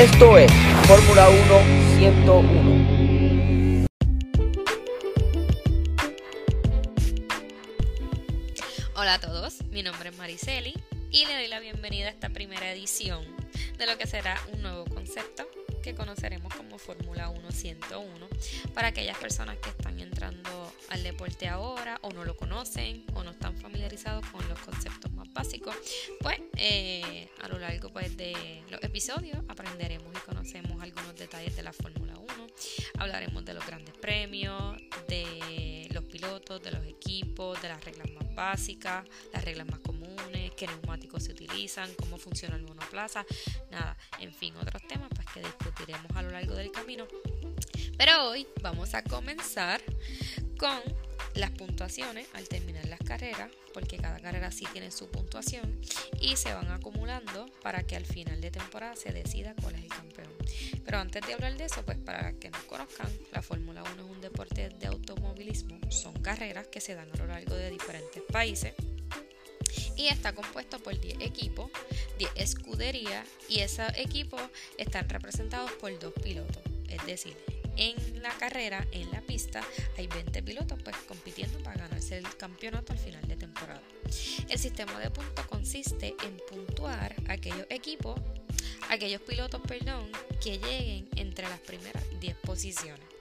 Esto es Fórmula 1 101. Hola a todos, mi nombre es Mariceli y le doy la bienvenida a esta primera edición de lo que será un nuevo concepto que conoceremos como Fórmula 1 101 para aquellas personas que están entrando al deporte ahora o no lo conocen o no están familiarizados con los conceptos más básicos. Pues eh, a lo largo pues, de los episodios aprenderemos y conocemos algunos detalles de la Fórmula 1. Hablaremos de los grandes premios, de los pilotos, de los equipos, de las reglas más básicas, las reglas más qué neumáticos se utilizan, cómo funciona el monoplaza, nada, en fin, otros temas pues, que discutiremos a lo largo del camino. Pero hoy vamos a comenzar con las puntuaciones al terminar las carreras, porque cada carrera sí tiene su puntuación y se van acumulando para que al final de temporada se decida cuál es el campeón. Pero antes de hablar de eso, pues para que nos conozcan, la Fórmula 1 es un deporte de automovilismo, son carreras que se dan a lo largo de diferentes países y está compuesto por 10 equipos, 10 escuderías y esos equipos están representados por dos pilotos, es decir, en la carrera, en la pista, hay 20 pilotos pues compitiendo para ganarse el campeonato al final de temporada. El sistema de puntos consiste en puntuar aquellos equipos, aquellos pilotos, perdón, que lleguen entre las primeras 10 posiciones.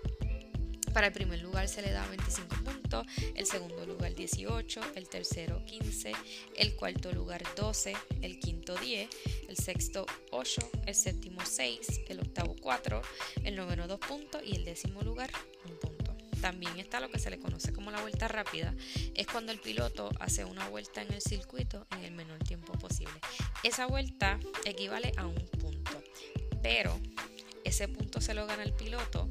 Para el primer lugar se le da 25 puntos, el segundo lugar 18, el tercero 15, el cuarto lugar 12, el quinto 10, el sexto 8, el séptimo 6, el octavo 4, el noveno 2 puntos y el décimo lugar 1 punto. También está lo que se le conoce como la vuelta rápida, es cuando el piloto hace una vuelta en el circuito en el menor tiempo posible. Esa vuelta equivale a un punto, pero ese punto se lo gana el piloto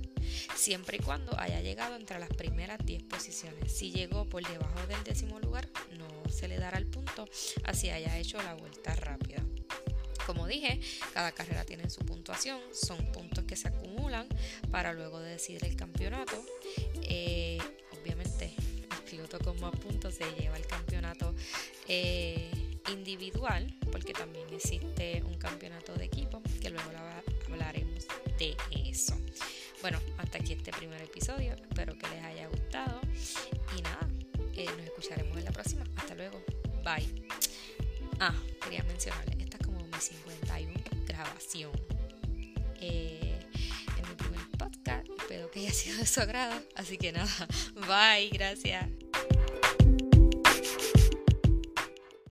siempre y cuando haya llegado entre las primeras 10 posiciones. Si llegó por debajo del décimo lugar, no se le dará el punto, así haya hecho la vuelta rápida. Como dije, cada carrera tiene su puntuación, son puntos que se acumulan para luego decidir el campeonato. Eh, obviamente, el piloto con más puntos se lleva el campeonato eh, individual, porque también existe un campeonato de equipo, que luego hablaremos de eso. Bueno, hasta aquí este primer episodio. Espero que les haya gustado. Y nada, eh, nos escucharemos en la próxima. Hasta luego. Bye. Ah, quería mencionarles, esta es como mi 51 grabación. Eh, en mi primer podcast. Espero que haya sido de su agrado. Así que nada, bye, gracias.